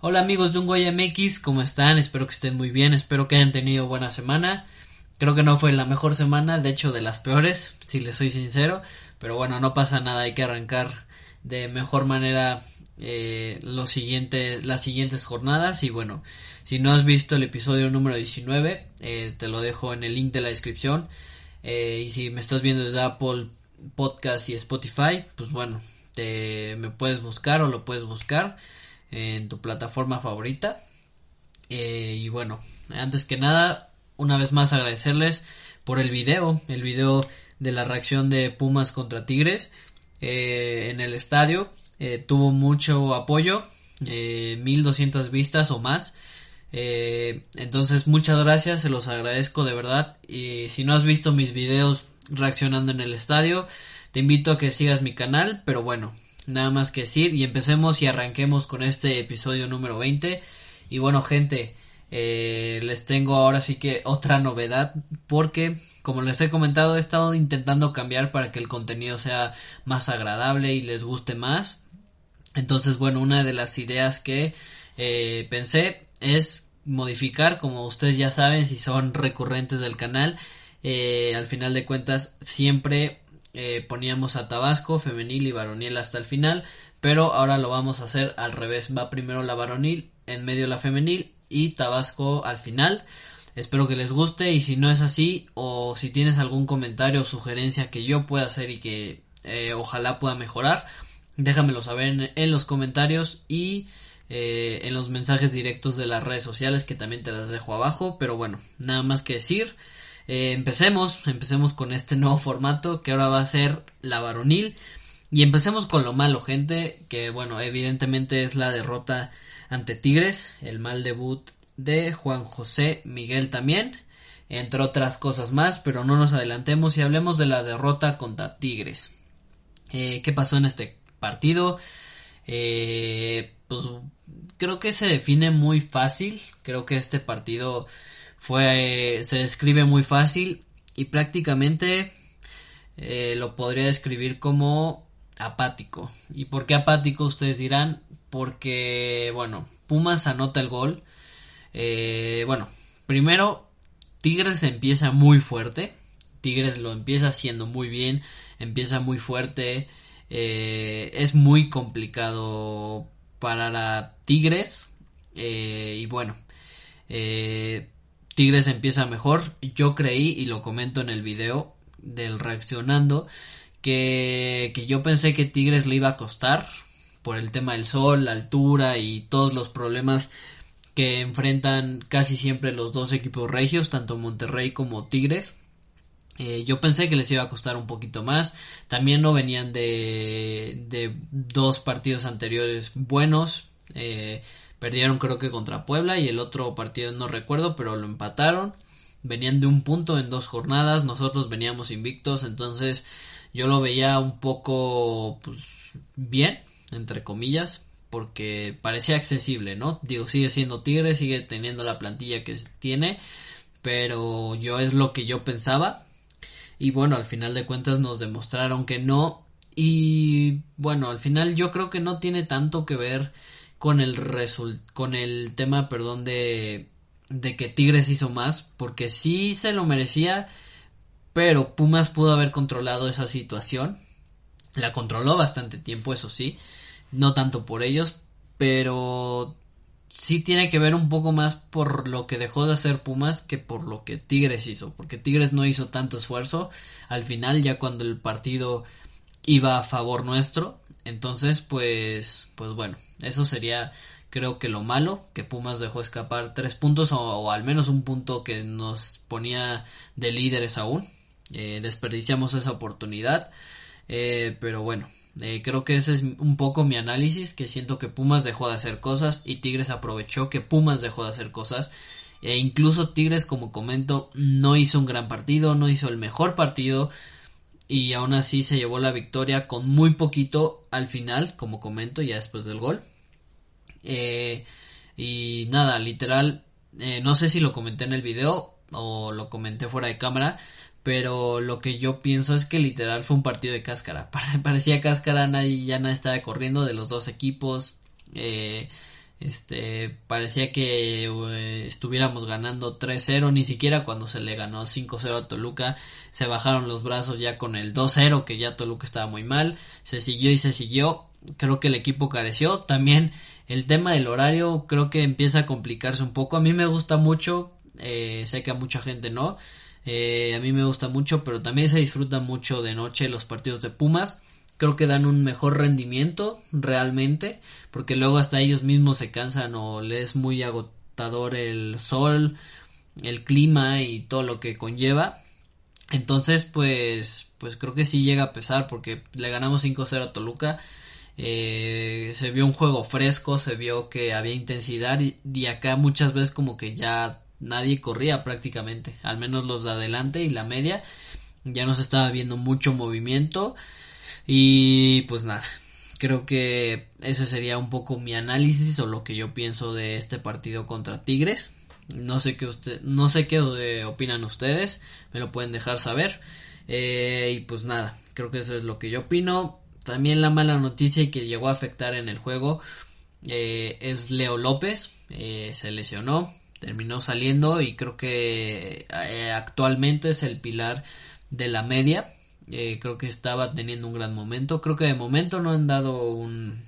Hola amigos de Ungoya MX, ¿cómo están? Espero que estén muy bien, espero que hayan tenido buena semana. Creo que no fue la mejor semana, de hecho de las peores, si les soy sincero, pero bueno, no pasa nada, hay que arrancar de mejor manera eh, los siguientes, las siguientes jornadas y bueno, si no has visto el episodio número 19, eh, te lo dejo en el link de la descripción eh, y si me estás viendo desde Apple Podcast y Spotify, pues bueno, te, me puedes buscar o lo puedes buscar en tu plataforma favorita. Eh, y bueno, antes que nada, una vez más agradecerles por el video, el video de la reacción de Pumas contra Tigres eh, en el estadio. Eh, tuvo mucho apoyo, 1200 vistas o más. entonces muchas gracias, se los agradezco de verdad. Y si no has visto mis videos reaccionando en el estadio, te invito a que sigas mi canal, pero bueno, nada más que decir. Y empecemos y arranquemos con este episodio número 20 y bueno gente eh, les tengo ahora sí que otra novedad porque como les he comentado he estado intentando cambiar para que el contenido sea más agradable y les guste más. Entonces bueno una de las ideas que eh, pensé es modificar como ustedes ya saben si son recurrentes del canal eh, al final de cuentas siempre eh, poníamos a Tabasco, femenil y varonil hasta el final, pero ahora lo vamos a hacer al revés, va primero la varonil, en medio la femenil y Tabasco al final. Espero que les guste y si no es así o si tienes algún comentario o sugerencia que yo pueda hacer y que eh, ojalá pueda mejorar, déjamelo saber en, los comentarios y en los mensajes directos de las redes sociales que también te las dejo abajo. Pero bueno, nada más que decir. Eh, empecemos, empecemos con este nuevo formato que ahora va a ser la varonil. Y empecemos con lo malo, gente, que bueno, evidentemente es la derrota ante Tigres, el mal debut de Juan José Miguel también, entre otras cosas más, pero no nos adelantemos y hablemos de la derrota contra Tigres. Eh, ¿Qué pasó en este partido? Eh, pues creo que se define muy fácil, creo que este partido fue se describe muy fácil y prácticamente eh, lo podría describir como apático. ¿Y por qué apático? Ustedes dirán, porque, bueno, Pumas anota el gol. Eh, bueno, primero, Tigres empieza muy fuerte. Tigres lo empieza haciendo muy bien, empieza muy fuerte. Eh, es muy complicado parar a Tigres. y bueno, Tigres empieza mejor. Yo creí, y lo comento en el video del reaccionando, que, que yo pensé que Tigres le iba a costar por el tema del sol, la altura y todos los problemas que enfrentan casi siempre los dos equipos regios, tanto Monterrey como Tigres. Eh, yo pensé que les iba a costar un poquito más. También no venían de, de dos partidos anteriores buenos. Eh, Perdieron creo que contra Puebla y el otro partido no recuerdo, pero lo empataron. Venían de un punto en dos jornadas, nosotros veníamos invictos, entonces yo lo veía un poco pues bien, entre comillas, porque parecía accesible, ¿no? Digo, sigue siendo Tigre, sigue teniendo la plantilla que tiene, pero yo es lo que yo pensaba. Y bueno, al final de cuentas nos demostraron que no. Y bueno, al final yo creo que no tiene tanto que ver con el con el tema, perdón, de de que Tigres hizo más, porque sí se lo merecía, pero Pumas pudo haber controlado esa situación. La controló bastante tiempo, eso sí, no tanto por ellos, pero sí tiene que ver un poco más por lo que dejó de hacer Pumas que por lo que Tigres hizo, porque Tigres no hizo tanto esfuerzo al final ya cuando el partido iba a favor nuestro, entonces pues pues bueno, eso sería creo que lo malo, que Pumas dejó escapar tres puntos o, al menos un punto que nos ponía de líderes aún. Eh, desperdiciamos esa oportunidad. Eh, pero bueno, eh, creo que ese es un poco mi análisis, que siento que Pumas dejó de hacer cosas y Tigres aprovechó que Pumas dejó de hacer cosas. E incluso Tigres, como comento, no hizo un gran partido, no hizo el mejor partido y aún así se llevó la victoria con muy poquito al final, como comento, ya después del gol. Eh, y nada, literal, eh, no sé si lo comenté en el video o lo comenté fuera de cámara, pero lo que yo pienso es que literal fue un partido de cáscara. Parecía cáscara, nadie ya nadie estaba corriendo de los dos equipos. Eh, este parecía que eh, estuviéramos ganando 3-0, ni siquiera cuando se le ganó 5-0 a Toluca se bajaron los brazos ya con el 2-0 que ya Toluca estaba muy mal, se siguió y se siguió, creo que el equipo careció, también el tema del horario creo que empieza a complicarse un poco, a mí me gusta mucho, eh, sé que a mucha gente no, eh, a mí me gusta mucho, pero también se disfruta mucho de noche los partidos de Pumas. Creo que dan un mejor rendimiento realmente, porque luego hasta ellos mismos se cansan o les es muy agotador el sol, el clima y todo lo que conlleva. Entonces, pues, pues creo que sí llega a pesar porque le ganamos 5-0 a Toluca. Eh, se vio un juego fresco, se vio que había intensidad y acá muchas veces como que ya nadie corría prácticamente, al menos los de adelante y la media, ya no se estaba viendo mucho movimiento y pues nada, creo que ese sería un poco mi análisis o lo que yo pienso de este partido contra Tigres. No sé qué usted, no sé qué opinan ustedes, me lo pueden dejar saber. Eh, y pues nada, creo que eso es lo que yo opino. También la mala noticia que llegó a afectar en el juego eh, es Leo López, eh, se lesionó, terminó saliendo y creo que eh, actualmente es el pilar de la media. Eh, creo que estaba teniendo un gran momento. Creo que de momento no han dado un,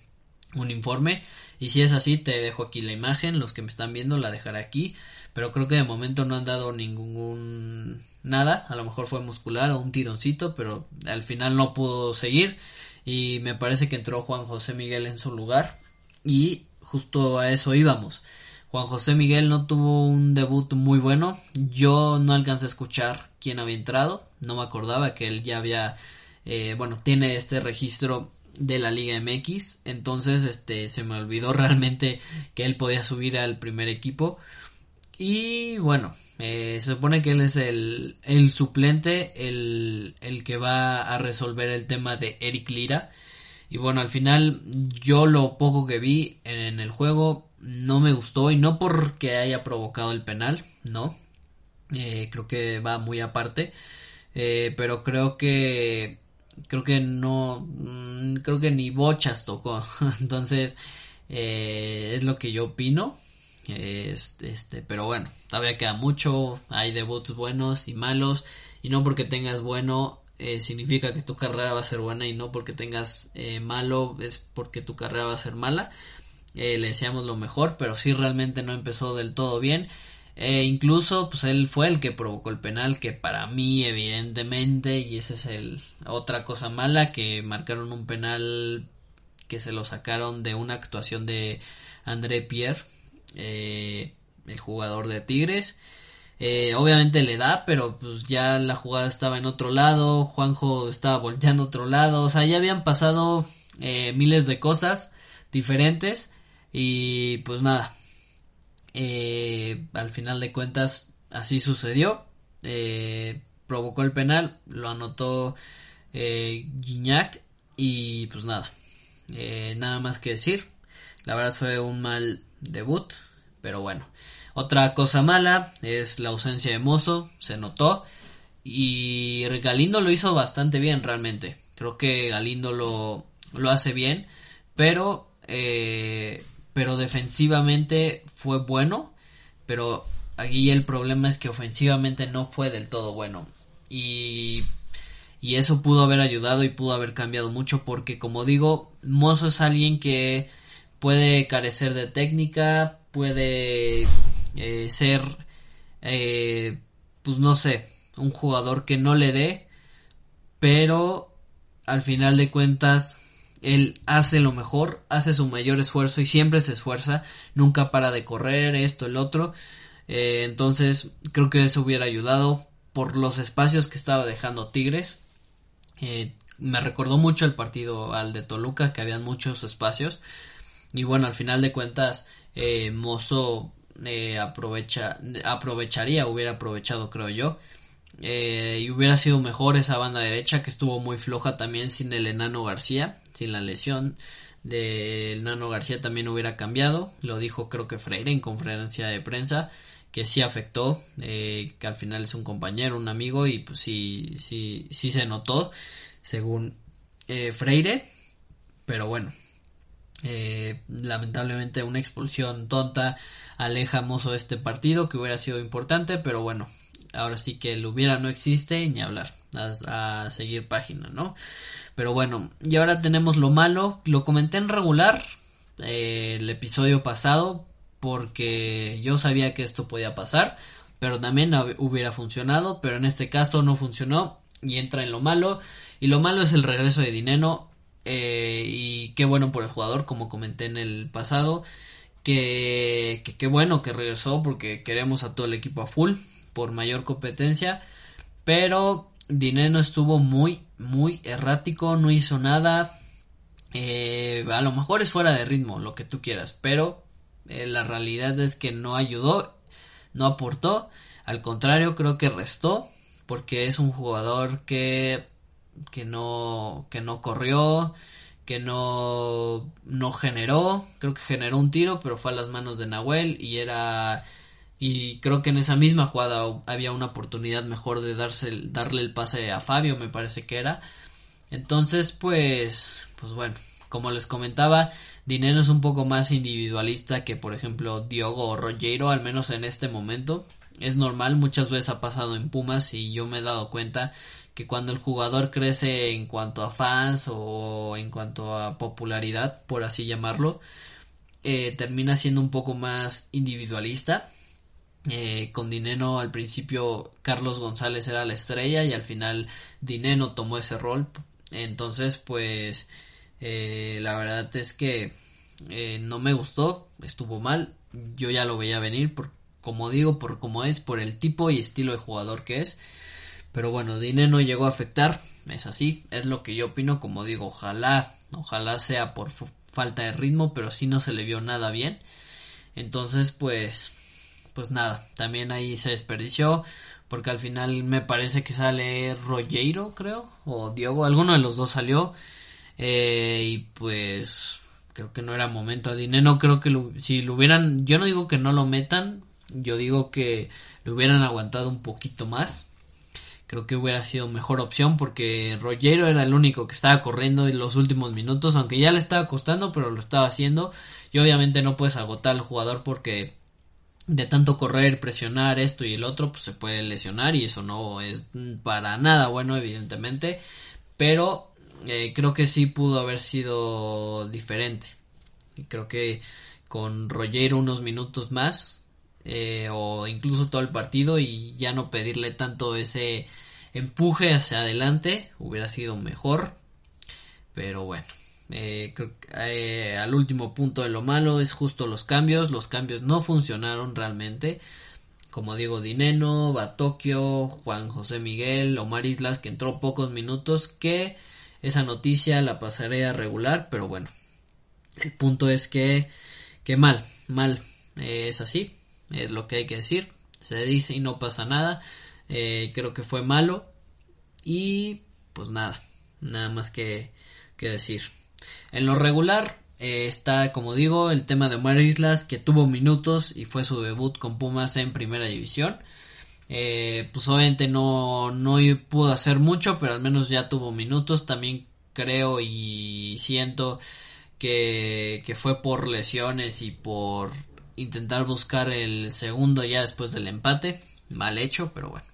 un informe. Y si es así, te dejo aquí la imagen. Los que me están viendo la dejaré aquí. Pero creo que de momento no han dado ningún nada. A lo mejor fue muscular o un tironcito. Pero al final no pudo seguir. Y me parece que entró Juan José Miguel en su lugar. Y justo a eso íbamos. Juan José Miguel no tuvo un debut muy bueno. Yo no alcancé a escuchar quién había entrado. No me acordaba que él ya había, eh, bueno, tiene este registro de la Liga MX. Entonces, este, se me olvidó realmente que él podía subir al primer equipo. Y bueno, eh, se supone que él es el, el suplente, el, el que va a resolver el tema de Eric Lira. Y bueno, al final yo lo poco que vi en el juego no me gustó y no porque haya provocado el penal, no. Eh, creo que va muy aparte. Eh, pero creo que creo que no mm, creo que ni bochas tocó. Entonces eh, es lo que yo opino. Este pero bueno todavía queda mucho. Hay debuts buenos y malos. Y no porque tengas bueno significa que tu carrera va a ser buena. Y no porque tengas malo es porque tu carrera va a ser mala eh, le deseamos lo mejor, pero sí realmente no empezó del todo bien. E incluso pues él fue el que provocó el penal que para mí evidentemente y esa es el otra cosa mala que marcaron un penal que se lo sacaron de una actuación de André Pierre eh, el jugador de Tigres eh, obviamente le da pero pues ya la jugada estaba en otro lado Juanjo estaba volteando a otro lado o sea ya habían pasado miles de cosas diferentes y pues nada, eh, al final de cuentas así sucedió. Eh, provocó el penal, lo anotó eh, y pues nada, eh, nada más que decir. La verdad fue un mal debut, pero bueno. Otra cosa mala es la ausencia de Mozo, se notó. Y Galindo lo hizo bastante bien realmente. Creo que Galindo lo, lo hace bien, pero eh, pero defensivamente fue bueno, pero aquí el problema es que ofensivamente no fue del todo bueno. Y, y eso pudo haber ayudado y pudo haber cambiado mucho porque como digo, Mozo es alguien que puede carecer de técnica, puede eh, ser, eh, pues no sé, un jugador que no le dé, pero al final de cuentas él hace lo mejor, hace su mayor esfuerzo y siempre se esfuerza, nunca para de correr, esto, el otro. Eh, entonces creo que eso hubiera ayudado por los espacios que estaba dejando Tigres. Eh, me recordó mucho el partido al de Toluca, que habían muchos espacios. Y bueno, al final de cuentas, eh, Mozo eh, aprovecha, aprovecharía, hubiera aprovechado, creo yo. Eh, y hubiera sido mejor esa banda derecha que estuvo muy floja también sin el enano García, sin la lesión del enano García también hubiera cambiado. Lo dijo creo que Freire en conferencia de prensa que sí afectó, que al final es un compañero, un amigo y pues sí, sí, sí se notó según eh, Freire, pero bueno, eh, lamentablemente una expulsión tonta aleja Mozo de este partido que hubiera sido importante, pero bueno, ahora sí que el hubiera no existe ni hablar, a, seguir página, ¿no? Pero bueno, y ahora tenemos lo malo, lo comenté en regular eh, el episodio pasado porque yo sabía que esto podía pasar, pero también hubiera funcionado, pero en este caso no funcionó y entra en lo malo y lo malo es el regreso de Dineno. Eh, y qué bueno por el jugador, como comenté en el pasado. Que qué bueno que regresó porque queremos a todo el equipo a full por mayor competencia. Pero Dineno estuvo muy, muy errático, no hizo nada. Eh, a lo mejor es fuera de ritmo, lo que tú quieras, pero eh, la realidad es que no ayudó, no aportó, al contrario creo que restó, porque es un jugador que que no, que no corrió, que no, no generó, creo que generó un tiro, pero fue a las manos de Nahuel y era y creo que en esa misma jugada había una oportunidad mejor de darse, darle el pase a Fabio, me parece que era. Entonces, pues, pues bueno, como les comentaba, Dinero es un poco más individualista que, por ejemplo, Diogo o Rogero, al menos en este momento. Es normal, muchas veces ha pasado en Pumas y yo me he dado cuenta que cuando el jugador crece en cuanto a fans o en cuanto a popularidad, por así llamarlo, eh, termina siendo un poco más individualista. Eh, con Dineno al principio Carlos González era la estrella y al final Dineno tomó ese rol. Entonces pues eh, la verdad es que no me gustó, estuvo mal. Yo ya lo veía venir, por, como digo, por cómo es, por el tipo y estilo de jugador que es. Pero bueno, Dine no llegó a afectar, es así, es lo que yo opino, como digo, ojalá, ojalá sea por falta de ritmo, pero sí no se le vio nada bien. Entonces, pues, pues nada, también ahí se desperdició, porque al final me parece que sale Rogero, creo, o Diogo, alguno de los dos salió, eh, y pues creo que no era momento. A no creo que si lo hubieran, yo no digo que no lo metan, yo digo que lo hubieran aguantado un poquito más creo que hubiera sido mejor opción porque Rogero era el único que estaba corriendo en los últimos minutos, aunque ya le estaba costando, pero lo estaba haciendo. Y obviamente no puedes agotar al jugador porque de tanto correr, presionar esto y el otro, pues se puede lesionar y eso no es para nada bueno, evidentemente. Pero eh, creo que sí pudo haber sido diferente. Creo que con Rogero unos minutos más eh, o incluso todo el partido y ya no pedirle tanto ese empuje hacia adelante hubiera sido mejor pero bueno eh, eh, al último punto de lo malo es justo los cambios los cambios no funcionaron realmente como Diego Dineno, Batokio, Juan José Miguel, Omar Islas que entró pocos minutos que esa noticia la pasaré a regular pero bueno el punto es que que mal mal es así es lo que hay que decir. Se dice y no pasa nada. Eh, creo que fue malo. Y pues nada, nada más que, que decir. En lo regular eh, está, como digo, el tema de Omar Islas, que tuvo minutos y fue su debut con Pumas en primera división. Eh, pues obviamente no, no pudo hacer mucho, pero al menos ya tuvo minutos. También creo y siento que, que fue por lesiones y por intentar buscar el segundo ya después del empate. Mal hecho, pero bueno.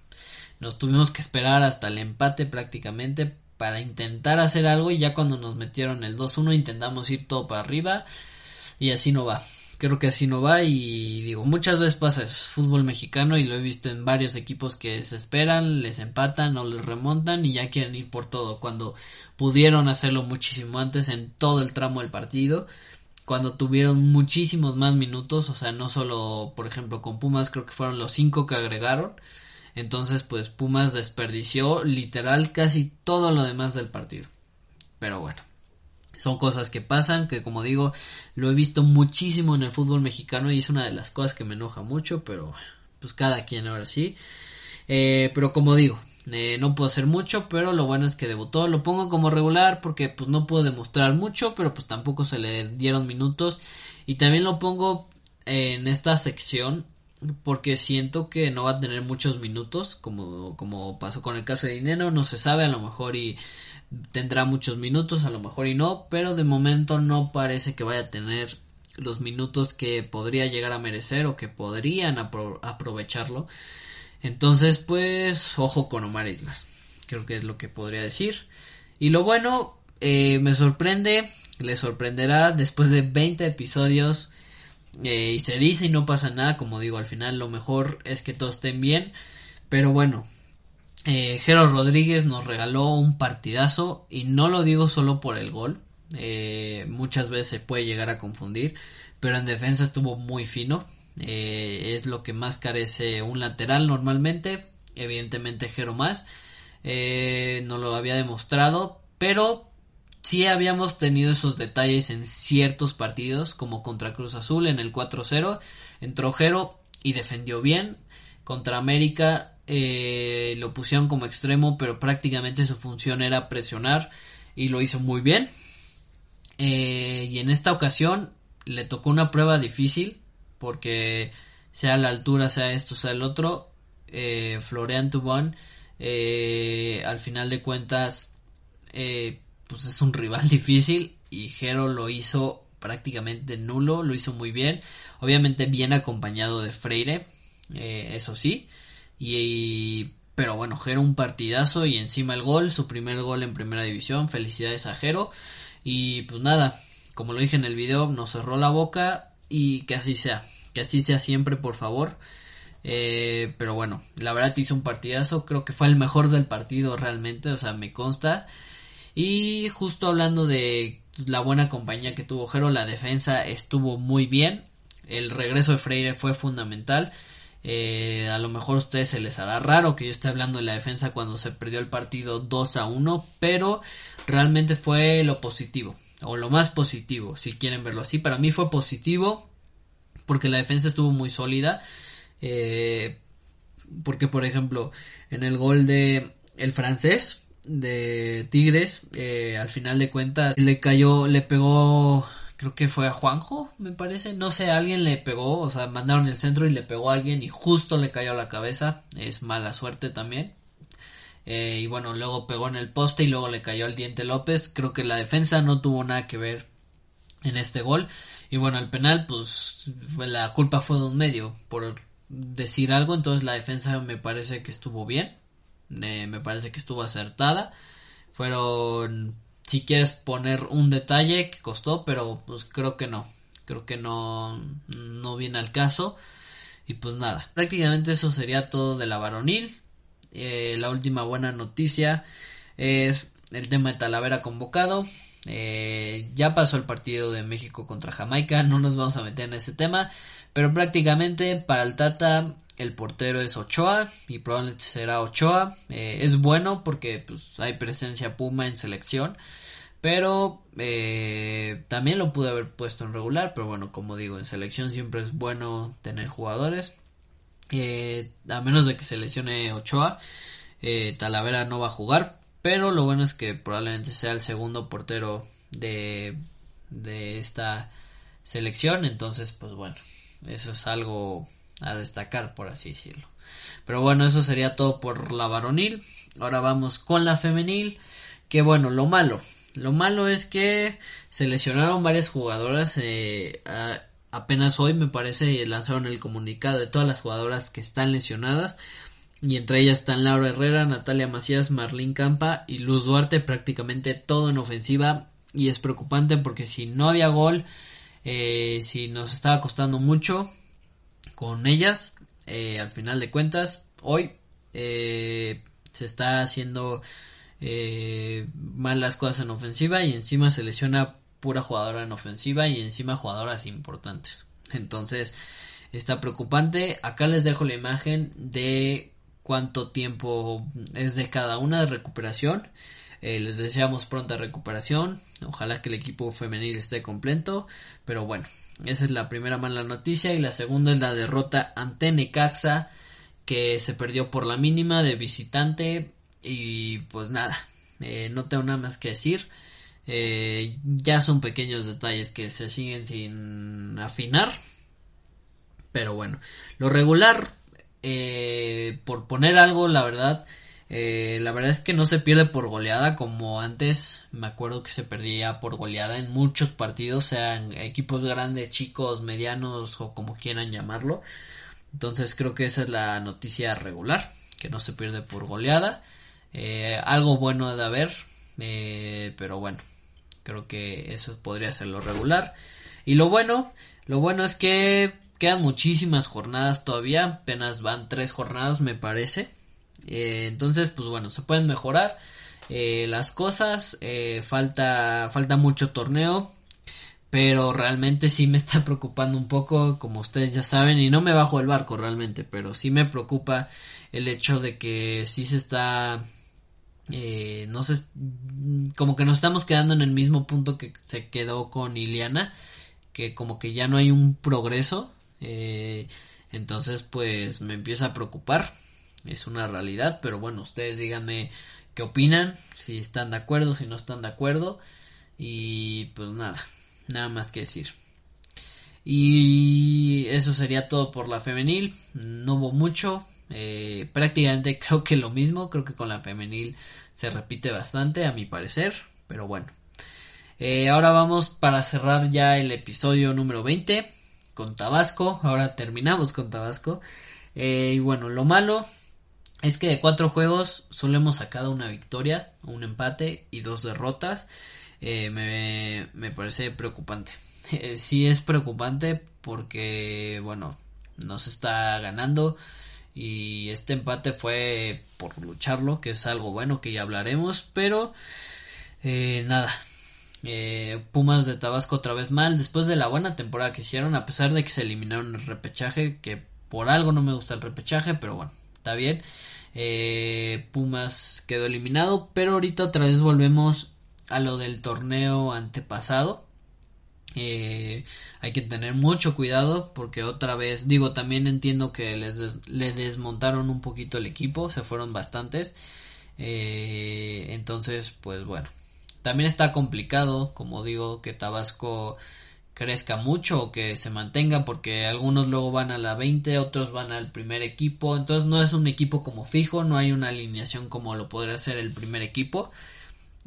Nos tuvimos que esperar hasta el empate prácticamente para intentar hacer algo y ya cuando nos metieron el 2-1 intentamos ir todo para arriba y así no va. Creo que así no va y digo, muchas veces pasa fútbol mexicano y lo he visto en varios equipos que se esperan, les empatan o les remontan y ya quieren ir por todo cuando pudieron hacerlo muchísimo antes en todo el tramo del partido cuando tuvieron muchísimos más minutos, o sea, no solo, por ejemplo, con Pumas creo que fueron los cinco que agregaron, entonces pues Pumas desperdició literal casi todo lo demás del partido. pero bueno. Son cosas que pasan, que como digo, lo he visto muchísimo en el fútbol mexicano y es una de las cosas que me enoja mucho, pero pues cada quien ahora sí. Eh, pero como digo, eh, no puedo hacer mucho, pero lo bueno es que debutó. Lo pongo como regular porque pues no puedo demostrar mucho, pero pues tampoco se le dieron minutos. Y también lo pongo en esta sección porque siento que no va a tener muchos minutos, como, como pasó con el caso de Dinero, no se sabe, a lo mejor y tendrá muchos minutos, a lo mejor y no, pero de momento no parece que vaya a tener los minutos que podría llegar a merecer o que podrían aprovecharlo. Entonces, pues, ojo con Omar Islas. Creo que es lo que podría decir. Y lo bueno, eh, me sorprende, le sorprenderá después de 20 episodios. Eh, y se dice y no pasa nada, como digo, al final lo mejor es que todos estén bien. Pero bueno, eh, Jero Rodríguez nos regaló un partidazo y no lo digo solo por el gol. Eh, muchas veces se puede llegar a confundir, pero en defensa estuvo muy fino. Es lo que más carece un lateral normalmente. Evidentemente Jero más. No lo había demostrado, pero sí habíamos tenido esos detalles en ciertos partidos, como contra Cruz Azul en el 4-0. Entró Jero y defendió bien. Contra América eh, lo pusieron como extremo, pero prácticamente su función era presionar y lo hizo muy bien. y en esta ocasión le tocó una prueba difícil porque sea la altura, sea esto, sea el otro, eh, Florian Tubón, eh, al final de cuentas, eh, pues es un rival difícil y Jero lo hizo prácticamente nulo, lo hizo muy bien, obviamente bien acompañado de Freire, eh, eso sí, y, pero bueno, Jero un partidazo y encima el gol, su primer gol en primera división, felicidades a Jero. Y pues nada, como lo dije en el video, nos cerró la boca y que así sea, que así sea siempre, por favor. Eh, pero bueno, la verdad hizo un partidazo, creo que fue el mejor del partido realmente, o sea, me consta. Y justo hablando de la buena compañía que tuvo Jero, la defensa estuvo muy bien. El regreso de Freire fue fundamental. Eh, a lo mejor a ustedes se les hará raro que yo esté hablando de la defensa cuando se perdió el partido 2 a 1, pero realmente fue lo positivo, o lo más positivo, si quieren verlo así. Para mí fue positivo porque la defensa estuvo muy sólida. Eh, porque, por ejemplo, en el gol de el francés de Tigres, eh, al final de cuentas le cayó, le pegó, creo que fue a Juanjo, me parece, no sé, alguien le pegó, o sea, mandaron el centro y le pegó a alguien y justo le cayó a la cabeza, es mala suerte también. Eh, y bueno, luego pegó en el poste y luego le cayó al diente López. Creo que la defensa no tuvo nada que ver en este gol. Y bueno, el penal, pues la culpa fue de un medio por decir algo. Entonces la defensa me parece que estuvo bien. Me parece que estuvo acertada. Fueron, si quieres poner un detalle que costó, pero pues creo que no. Creo que no, no viene al caso. Y pues nada, prácticamente eso sería todo de la varonil. Eh, la última buena noticia es el tema de Talavera convocado. Eh, ya pasó el partido de México contra Jamaica, no nos vamos a meter en ese tema, pero prácticamente para el Tata el portero es Ochoa y probablemente será Ochoa. Eh, es bueno porque pues, hay presencia Puma en selección, pero eh, también lo pude haber puesto en regular, pero bueno, como digo, en selección siempre es bueno tener jugadores. a menos de que se lesione Ochoa, Talavera no va a jugar, pero lo bueno es que probablemente sea el segundo portero de, de esta selección. Entonces, pues bueno, eso es algo a destacar, por así decirlo. Pero bueno, eso sería todo por la varonil. Ahora vamos con la femenil. Que bueno, lo malo. Lo malo es que se lesionaron varias jugadoras. Eh, apenas hoy me parece lanzaron el comunicado de todas las jugadoras que están lesionadas y entre ellas están Laura Herrera, Natalia Macías, Marlene Campa y Luz Duarte, prácticamente todo en ofensiva y es preocupante porque si no había gol, eh, si nos estaba costando mucho con ellas, eh, al final de cuentas, hoy eh, se está haciendo mal las cosas en ofensiva y encima se lesiona pura jugadora en ofensiva y encima jugadoras importantes. Entonces, está preocupante. Acá les dejo la imagen de cuánto tiempo es de cada una de recuperación. Eh, les deseamos pronta recuperación. Ojalá que el equipo femenil esté completo. Pero bueno, esa es la primera mala noticia. Y la segunda es la derrota ante Necaxa. Que se perdió por la mínima de visitante. Y pues nada, eh, no tengo nada más que decir. Eh, ya son pequeños detalles que se siguen sin afinar. Pero bueno, lo regular, eh, por poner algo, la verdad, eh, la verdad es que no se pierde por goleada como antes. Me acuerdo que se perdía por goleada en muchos partidos, sean equipos grandes, chicos, medianos o como quieran llamarlo. Entonces creo que esa es la noticia regular, que no se pierde por goleada. Eh, algo bueno de haber, eh, pero bueno, creo que eso podría ser lo regular. Y lo bueno, lo bueno es que quedan muchísimas jornadas todavía, apenas van tres jornadas me parece. Eh, entonces, pues bueno, se pueden mejorar eh, las cosas. Eh, falta, falta mucho torneo. Pero realmente sí me está preocupando un poco, como ustedes ya saben, y no me bajo el barco realmente, pero sí me preocupa el hecho de que sí se está, no sé, como que nos estamos quedando en el mismo punto que se quedó con Iliana, que como que ya no hay un progreso, entonces pues me empieza a preocupar es una realidad, pero bueno, ustedes díganme qué opinan, si están de acuerdo, si no están de acuerdo y pues nada, nada más que decir. Y eso sería todo por la femenil, no hubo mucho, eh, prácticamente creo que lo mismo, creo que con la femenil se repite bastante a mi parecer, pero bueno. Eh, ahora vamos para cerrar ya el episodio número 20 con Tabasco, ahora terminamos con Tabasco. Eh, y bueno, lo malo es que de cuatro juegos solo hemos sacado una victoria, un empate y dos derrotas. Eh, me, parece preocupante. sí es preocupante porque, bueno, no se está ganando y este empate fue por lucharlo, que es algo bueno que ya hablaremos, pero eh, nada. Eh, Pumas de Tabasco otra vez mal, después de la buena temporada que hicieron, a pesar de que se eliminaron el repechaje, que por algo no me gusta el repechaje, pero bueno, está bien. Eh, Pumas quedó eliminado, pero ahorita otra vez volvemos a lo del torneo antepasado. Eh, hay que tener mucho cuidado porque otra vez, digo, también entiendo que les, desmontaron un poquito el equipo, se fueron bastantes. Eh, entonces, pues bueno, también está complicado, como digo, que Tabasco crezca mucho o que se mantenga porque algunos luego van a la 20, otros van al primer equipo, entonces no es un equipo como fijo, no hay una alineación como lo podría ser el primer equipo,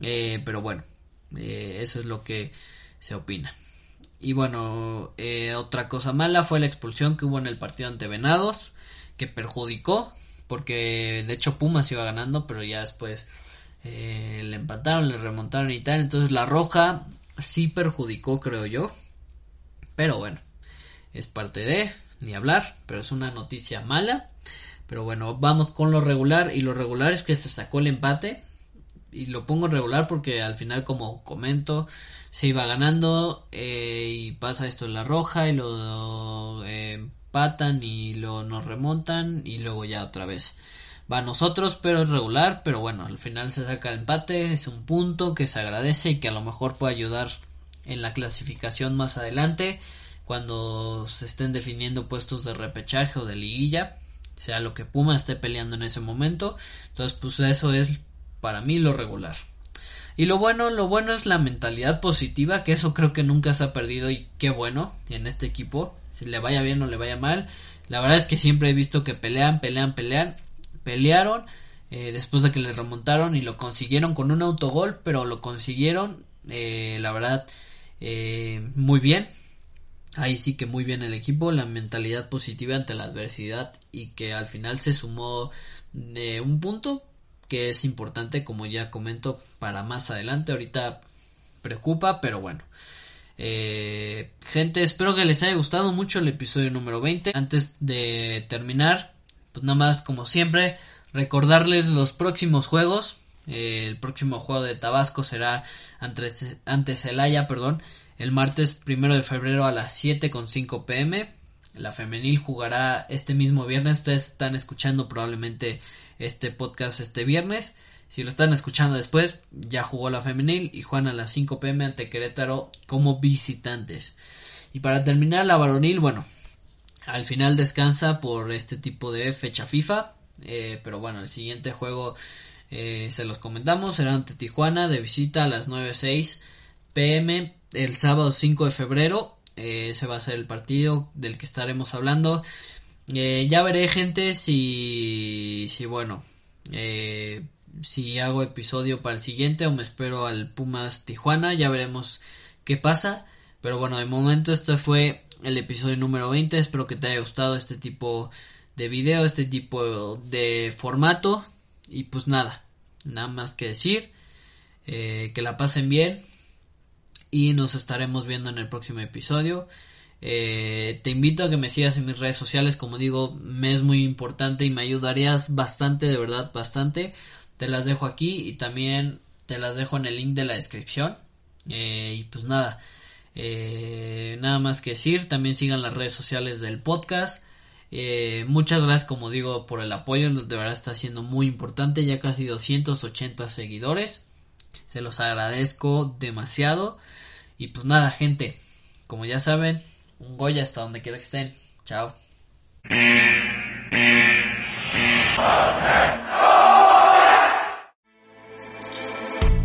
eh, pero bueno, eh, eso es lo que se opina. Y bueno, eh, otra cosa mala fue la expulsión que hubo en el partido ante Venados, que perjudicó, porque de hecho Pumas iba ganando, pero ya después le empataron, le remontaron y tal, entonces la roja sí perjudicó, creo yo. Pero bueno, es parte de, ni hablar, pero es una noticia mala. Pero bueno, vamos con lo regular. Y lo regular es que se sacó el empate. Y lo pongo regular porque al final, como comento, se iba ganando. Eh, y pasa esto en la roja. Y lo eh, empatan. Y lo nos remontan. Y luego ya otra vez va a nosotros, pero es regular. Pero bueno, al final se saca el empate. Es un punto que se agradece y que a lo mejor puede ayudar en la clasificación más adelante, cuando se estén definiendo puestos de repechaje o de liguilla, sea lo que Puma esté peleando en ese momento. Entonces, pues eso es para mí lo regular. Y lo bueno, lo bueno es la mentalidad positiva, que eso creo que nunca se ha perdido y qué bueno en este equipo, si le vaya bien o le vaya mal. La verdad es que siempre he visto que pelean, pelean, pelean, pelearon eh, después de que le remontaron y lo consiguieron con un autogol, pero lo consiguieron, eh, la verdad, eh, muy bien. Ahí sí que muy bien el equipo, la mentalidad positiva ante la adversidad y que al final se sumó de un punto que es importante como ya comento para más adelante. Ahorita preocupa, pero bueno. Eh, gente, espero que les haya gustado mucho el episodio número 20. Antes de terminar, pues nada más como siempre, recordarles los próximos juegos el próximo juego de Tabasco será ante, ante Celaya, perdón, el martes primero de febrero a las 7 con 5 pm. La femenil jugará este mismo viernes. Ustedes están escuchando probablemente este podcast este viernes. Si lo están escuchando después, ya jugó la femenil y juegan a las 5 pm ante Querétaro como visitantes. Y para terminar la varonil, bueno, al final descansa por este tipo de fecha FIFA. Eh, pero bueno, el siguiente juego eh, se los comentamos. Será ante Tijuana de visita a las 9.06 pm el sábado 5 de febrero. Eh, ese va a ser el partido del que estaremos hablando. ya veré gente si, si bueno, si hago episodio para el siguiente o me espero al Pumas Tijuana. Ya veremos qué pasa. Pero bueno, de momento este fue el episodio número 20. Espero que te haya gustado este tipo de video, este tipo de formato. Y pues nada, nada más que decir. Eh, que la pasen bien. Y nos estaremos viendo en el próximo episodio. Eh, te invito a que me sigas en mis redes sociales. Como digo, me es muy importante y me ayudarías bastante, de verdad, bastante. Te las dejo aquí y también te las dejo en el link de la descripción. Eh, y pues nada. Nada más que decir, también sigan las redes sociales del podcast. Eh, muchas gracias, como digo, por el apoyo, de verdad está siendo muy importante, ya casi 280 seguidores. Se los agradezco demasiado. Y pues nada, gente, como ya saben, un Goya hasta donde quiera que estén. Chao.